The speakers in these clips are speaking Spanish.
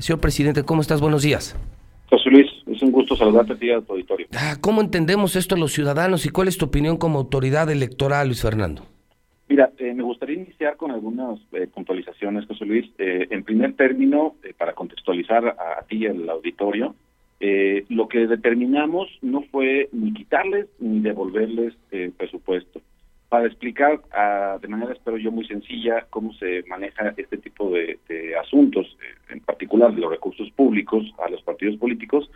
Señor presidente, ¿cómo estás? Buenos días. José Luis, es un gusto saludarte a ti y a tu auditorio. Ah, ¿Cómo entendemos esto los ciudadanos y cuál es tu opinión como autoridad electoral, Luis Fernando? Mira, eh, me gustaría iniciar con algunas eh, puntualizaciones, José Luis. Eh, en primer término, para contextualizar a, ti y al auditorio, lo que determinamos no fue ni quitarles ni devolverles presupuesto para explicar ah, de manera, espero yo, muy sencilla cómo se maneja este tipo de, asuntos, eh, en particular de los recursos públicos a los partidos políticos,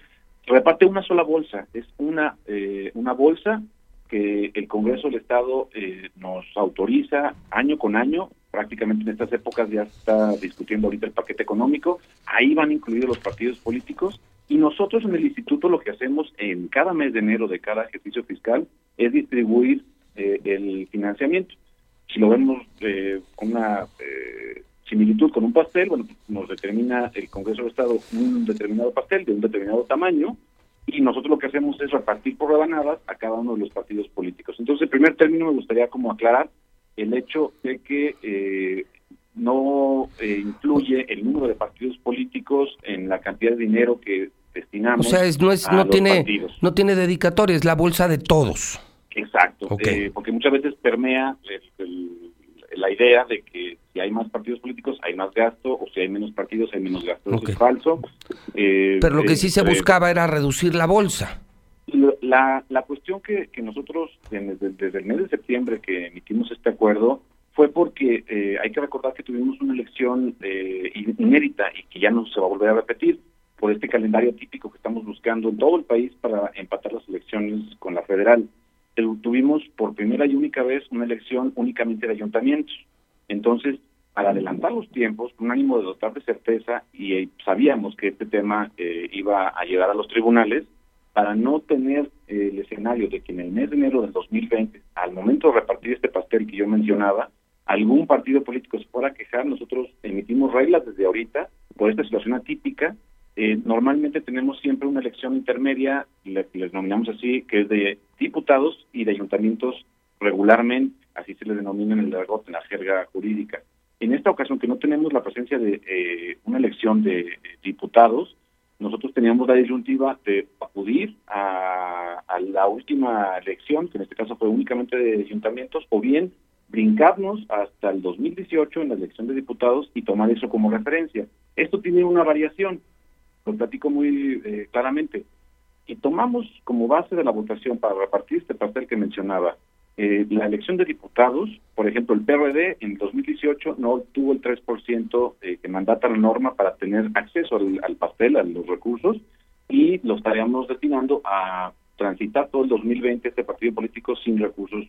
reparte una sola bolsa. Es una, eh, una bolsa que el Congreso del Estado eh, nos autoriza año con año, prácticamente en estas épocas ya está discutiendo ahorita el paquete económico, ahí van incluidos los partidos políticos y nosotros en el instituto lo que hacemos en cada mes de enero de cada ejercicio fiscal es distribuir eh, el financiamiento. Si lo vemos eh, con una eh, similitud con un pastel, bueno, nos determina el Congreso de Estado un determinado pastel de un determinado tamaño y nosotros lo que hacemos es repartir por rebanadas a cada uno de los partidos políticos. Entonces, en primer término, me gustaría como aclarar el hecho de que no incluye el número de partidos políticos en la cantidad de dinero que destinamos. O sea, no es, no tiene, no tiene dedicatoria, es la bolsa de todos. Exacto, eh, porque muchas veces permea la idea de que si hay más partidos políticos hay más gasto o si hay menos partidos hay menos gasto. Eso es falso. Eh, Pero lo que sí se eh, buscaba era reducir la bolsa. La, la cuestión que, que nosotros desde, desde, el mes de septiembre que emitimos este acuerdo fue porque hay que recordar que tuvimos una elección inédita y que ya no se va a volver a repetir por este calendario típico que estamos buscando en todo el país para empatar las elecciones con la federal tuvimos por primera y única vez una elección únicamente de ayuntamientos. Entonces, para adelantar los tiempos, con ánimo de dotar de certeza, y eh, sabíamos que este tema eh, iba a llegar a los tribunales, para no tener eh, el escenario de que en el mes de enero del 2020, al momento de repartir este pastel que yo mencionaba, algún partido político se fuera a quejar, nosotros emitimos reglas desde ahorita por esta situación atípica eh, normalmente tenemos siempre una elección intermedia, les denominamos así, que es de diputados y de ayuntamientos regularmente, así se le denomina en el argot, en la jerga jurídica. En esta ocasión, que no tenemos la presencia de eh, una elección de, diputados, nosotros teníamos la disyuntiva de acudir a, a, la última elección, que en este caso fue únicamente de ayuntamientos, o bien brincarnos hasta el 2018 en la elección de diputados y tomar eso como referencia. Esto tiene una variación lo platico muy eh, claramente. Y tomamos como base de la votación para repartir este pastel que mencionaba, eh, la elección de diputados, por ejemplo, el PRD en 2018 no obtuvo el 3% eh, que mandata la norma para tener acceso al, pastel, a los recursos, y lo estaríamos destinando a transitar todo el 2020 este partido político sin recursos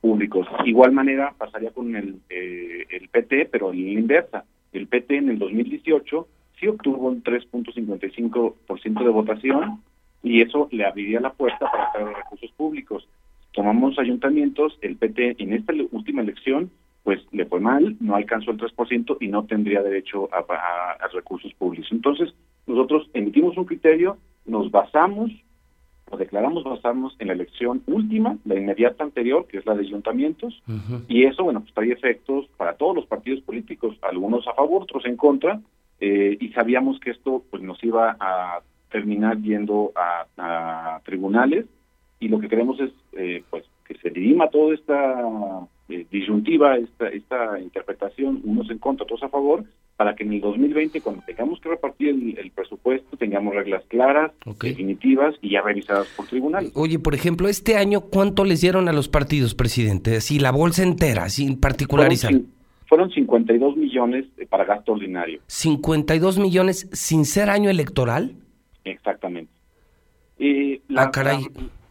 públicos. Igual manera pasaría con el, el PT, pero en la inversa. El PT en el 2018 sí obtuvo un 3.55% de votación y eso le abriría la puerta para los recursos públicos. Tomamos ayuntamientos, el PT en esta última elección pues le fue mal, no alcanzó el 3% y no tendría derecho a, a, recursos públicos. Entonces, nosotros emitimos un criterio, nos basamos o declaramos basarnos en la elección última, la inmediata anterior, que es la de ayuntamientos, y eso, bueno, pues trae efectos para todos los partidos políticos, algunos a favor, otros en contra, eh, y sabíamos que esto pues nos iba a terminar yendo a, tribunales y lo que queremos es eh, pues que se dirima toda esta eh, disyuntiva, esta, esta interpretación, unos en contra, otros a favor, para que en el 2020, cuando tengamos que repartir el, presupuesto, tengamos reglas claras, definitivas y ya revisadas por tribunal. Oye, por ejemplo, este año, ¿cuánto les dieron a los partidos, presidente? Así, la bolsa entera, sin particularizar fueron 52 millones para gasto ordinario. ¿52 millones sin ser año electoral? Exactamente. La, ah, caray.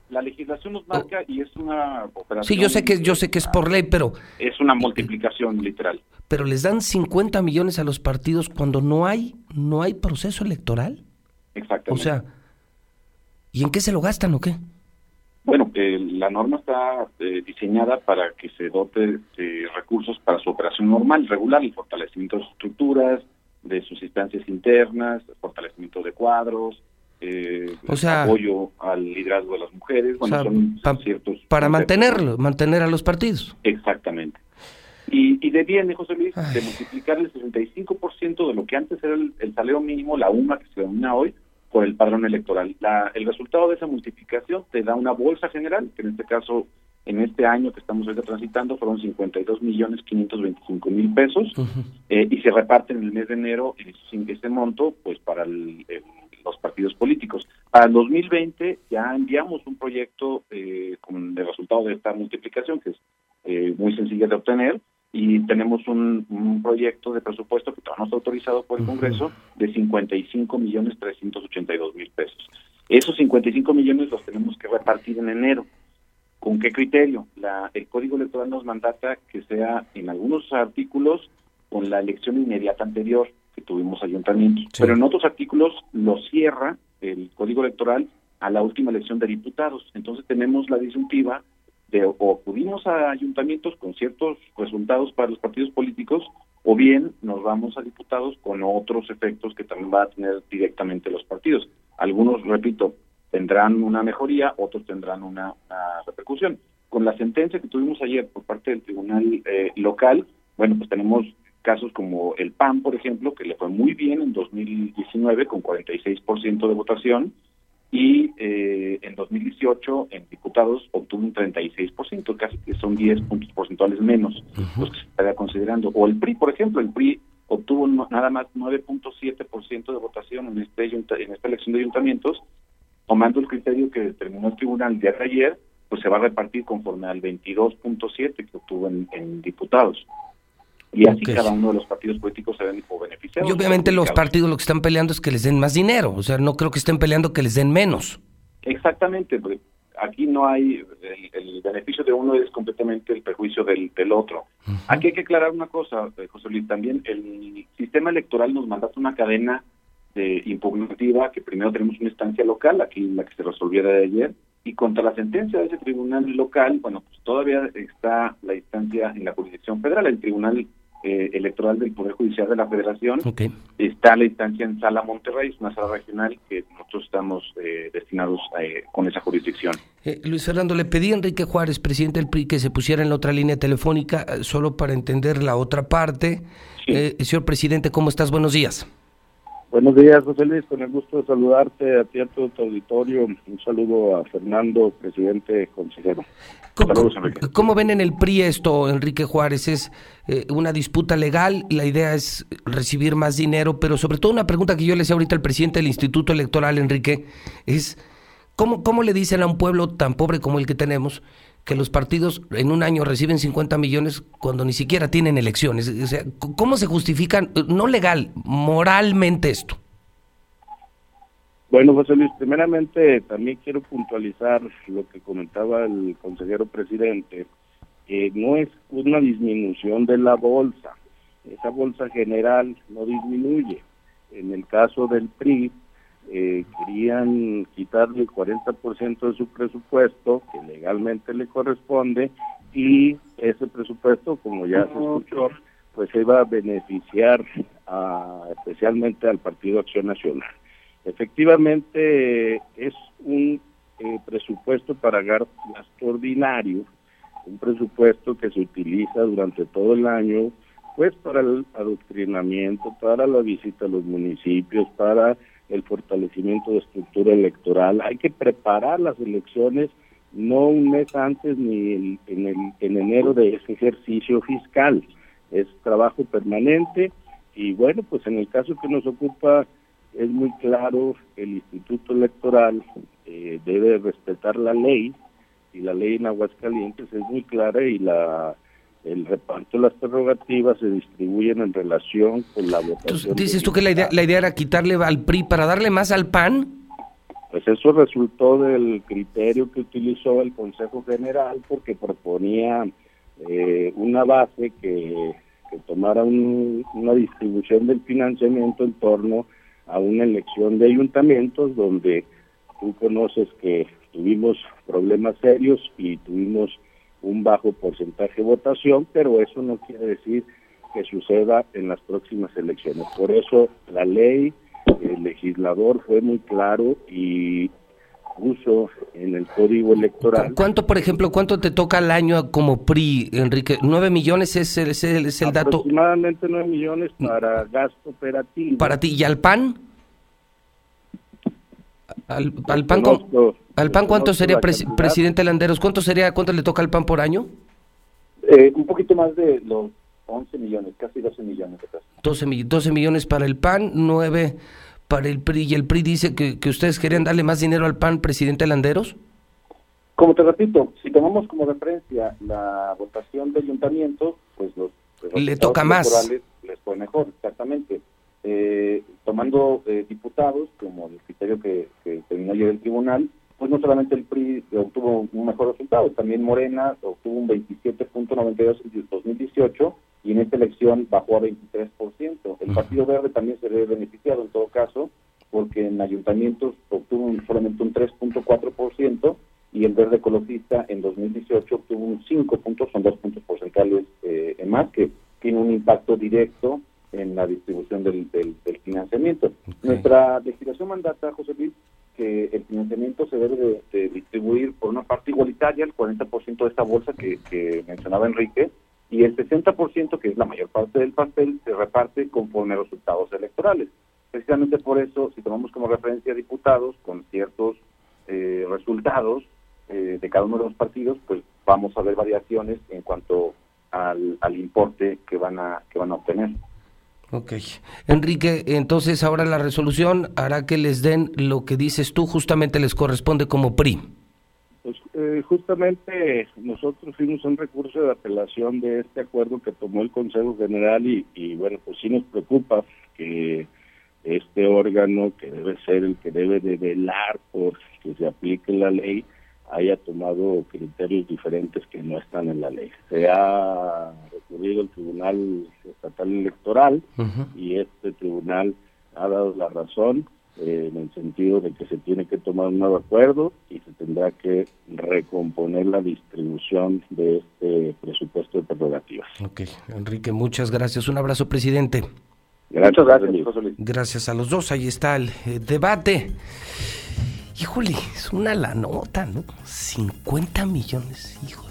La, legislación nos marca y es una operación... Sí, yo sé que, yo sé que es por ley, pero... Es una multiplicación literal. Pero les dan 50 millones a los partidos cuando no hay, no hay proceso electoral. Exactamente. O sea, ¿y en qué se lo gastan o qué? Bueno, eh, la norma está eh, diseñada para que se dote de recursos para su operación normal, regular, el fortalecimiento de sus estructuras, de sus instancias internas, fortalecimiento de cuadros, eh, apoyo al liderazgo de las mujeres, bueno, son, ciertos... Para mantenerlo, mantener a los partidos. Exactamente. Y, y deviene, José Luis, de multiplicar el 65% de lo que antes era el, el salario mínimo, la UMA que se denomina hoy, por el padrón electoral. La, el resultado de esa multiplicación te da una bolsa general, que en este caso, en este año que estamos ahorita transitando, fueron 52 millones 525 mil pesos, eh, y se reparte en el mes de enero ese monto, pues para los partidos políticos. Para el 2020 ya enviamos un proyecto eh, con el resultado de esta multiplicación, que es eh, muy sencilla de obtener, y tenemos un, proyecto de presupuesto que todavía no está autorizado por el Congreso de 55 millones 382 mil pesos. Esos 55 millones los tenemos que repartir en enero. ¿Con qué criterio? La, el Código Electoral nos mandata que sea en algunos artículos con la elección inmediata anterior que tuvimos ayuntamientos, pero en otros artículos lo cierra el Código Electoral a la última elección de diputados. Entonces tenemos la disyuntiva de o acudimos a ayuntamientos con ciertos resultados para los partidos políticos o bien nos vamos a diputados con otros efectos que también va a tener directamente los partidos. Algunos, repito, tendrán una mejoría, otros tendrán una, repercusión. Con la sentencia que tuvimos ayer por parte del Tribunal eh, Local, bueno, pues tenemos casos como el PAN, por ejemplo, que le fue muy bien en 2019 con 46% de votación, y eh, en 2018 en diputados obtuvo un 36%, casi que son 10 puntos porcentuales menos los que se estaría considerando. O el PRI, por ejemplo, el PRI obtuvo nada más 9.7% de votación en, este, en esta elección de ayuntamientos, tomando el criterio que determinó el tribunal el día de ayer, pues se va a repartir conforme al 22.7 que obtuvo en diputados y así cada uno de los partidos políticos se ven beneficiados. Y obviamente los partidos lo que están peleando es que les den más dinero, o sea, no creo que estén peleando que les den menos. Exactamente, aquí no hay, el, beneficio de uno es completamente el perjuicio del, del otro. Aquí hay que aclarar una cosa, eh, José Luis, también el sistema electoral nos manda una cadena de impugnativa, que primero tenemos una instancia local, aquí la que se resolviera de ayer, y contra la sentencia de ese tribunal local, bueno, pues todavía está la instancia en la jurisdicción federal, el tribunal eh, electoral del Poder Judicial de la Federación. Está la instancia en Sala Monterrey, es una sala regional que nosotros estamos eh, destinados eh, con esa jurisdicción. Luis Fernando, le pedí a Enrique Juárez, presidente del PRI, que se pusiera en la otra línea telefónica, solo para entender la otra parte. señor presidente, ¿cómo estás? Buenos días. Buenos días, José Luis, con el gusto de saludarte a ti, a todo tu auditorio. Un saludo a Fernando, presidente consejero. ¿Cómo, ven en el PRI esto, Enrique Juárez? ¿Es eh, una disputa legal? La idea es recibir más dinero, pero sobre todo una pregunta que yo le hacía ahorita al presidente del Instituto Electoral, Enrique, es ¿cómo, ¿cómo le dicen a un pueblo tan pobre como el que tenemos que los partidos en un año reciben 50 millones cuando ni siquiera tienen elecciones. O sea, ¿Cómo se justifican, no legal, moralmente esto? Bueno, José Luis, primeramente también quiero puntualizar lo que comentaba el consejero presidente, que no es una disminución de la bolsa, esa bolsa general no disminuye. En el caso del PRI, eh, querían quitarle el 40% de su presupuesto, que legalmente le corresponde, y ese presupuesto, como ya se escuchó, pues se iba a beneficiar especialmente al Partido Acción Nacional. Efectivamente, es un eh, presupuesto para gasto ordinario, un presupuesto que se utiliza durante todo el año, pues para el adoctrinamiento, para la visita a los municipios, para el fortalecimiento de estructura electoral. Hay que preparar las elecciones no un mes antes ni en, el, en enero de ese ejercicio fiscal. Es trabajo permanente y bueno, pues en el caso que nos ocupa es muy claro, el Instituto Electoral eh, debe respetar la ley y la ley en Aguascalientes es muy clara y la el reparto de las prerrogativas se distribuyen en relación con la votación. ¿Dices tú que la idea, la idea era quitarle al PRI para darle más al PAN? Pues eso resultó del criterio que utilizó el Consejo General porque proponía eh, una base que, que tomara una distribución del financiamiento en torno a una elección de ayuntamientos donde tú conoces que tuvimos problemas serios y tuvimos un bajo porcentaje de votación, pero eso no quiere decir que suceda en las próximas elecciones. Por eso la ley, el legislador fue muy claro y puso en el código electoral. ¿Cuánto, por ejemplo, cuánto te toca al año como PRI, Enrique? ¿Nueve millones es el, es el, dato? Aproximadamente nueve millones para gasto operativo. ¿Para ti? ¿Y al PAN? ¿Al, PAN, ¿al PAN cuánto sería, presidente Landeros? ¿Cuánto sería, cuánto le toca al PAN por año? Eh, un poquito más de los 11 millones, casi 12 millones. De 12, 12 millones para el PAN, 9 para el PRI. ¿Y el PRI dice que, que ustedes querían darle más dinero al PAN, presidente Landeros? Como te repito, si tomamos como referencia la votación de ayuntamientos, pues los... Le toca más. Les fue mejor, exactamente. Eh, tomando eh, diputados, como el criterio que, que terminó ayer el tribunal, pues no solamente el PRI obtuvo un mejor resultado, también Morena obtuvo un 27.92 en 2018 y en esta elección bajó a 23%. El Partido Verde también se ve beneficiado en todo caso, porque en ayuntamientos obtuvo solamente un 3.4% y el Verde Ecologista en 2018 obtuvo un 5 puntos, son dos puntos porcentuales eh, en más, que tiene un impacto directo en la distribución del, del, financiamiento. Nuestra legislación mandata, José Luis, que el financiamiento se debe de, distribuir por una parte igualitaria, el 40% de esta bolsa que, mencionaba Enrique, y el 60%, que es la mayor parte del pastel, se reparte conforme a resultados electorales. Precisamente por eso, si tomamos como referencia diputados con ciertos eh, resultados eh, de cada uno de los partidos, pues vamos a ver variaciones en cuanto al, al importe que van a que van a obtener. Ok. Enrique, entonces ahora la resolución hará que les den lo que dices tú, justamente les corresponde como PRI. Pues eh, justamente nosotros fuimos un recurso de apelación de este acuerdo que tomó el Consejo General y, y bueno, pues sí nos preocupa que este órgano que debe ser el que debe de velar por que se aplique la ley, haya tomado criterios diferentes que no están en la ley. Se ha recurrido al Tribunal Estatal Electoral y este tribunal ha dado la razón eh, en el sentido de que se tiene que tomar un nuevo acuerdo y se tendrá que recomponer la distribución de este presupuesto de prerrogativas. Ok, Enrique, muchas gracias. Un abrazo, presidente. Gracias, gracias. Gracias a los dos. Ahí está el eh, debate. Híjole, es una la nota, ¿no? 50 millones, hijo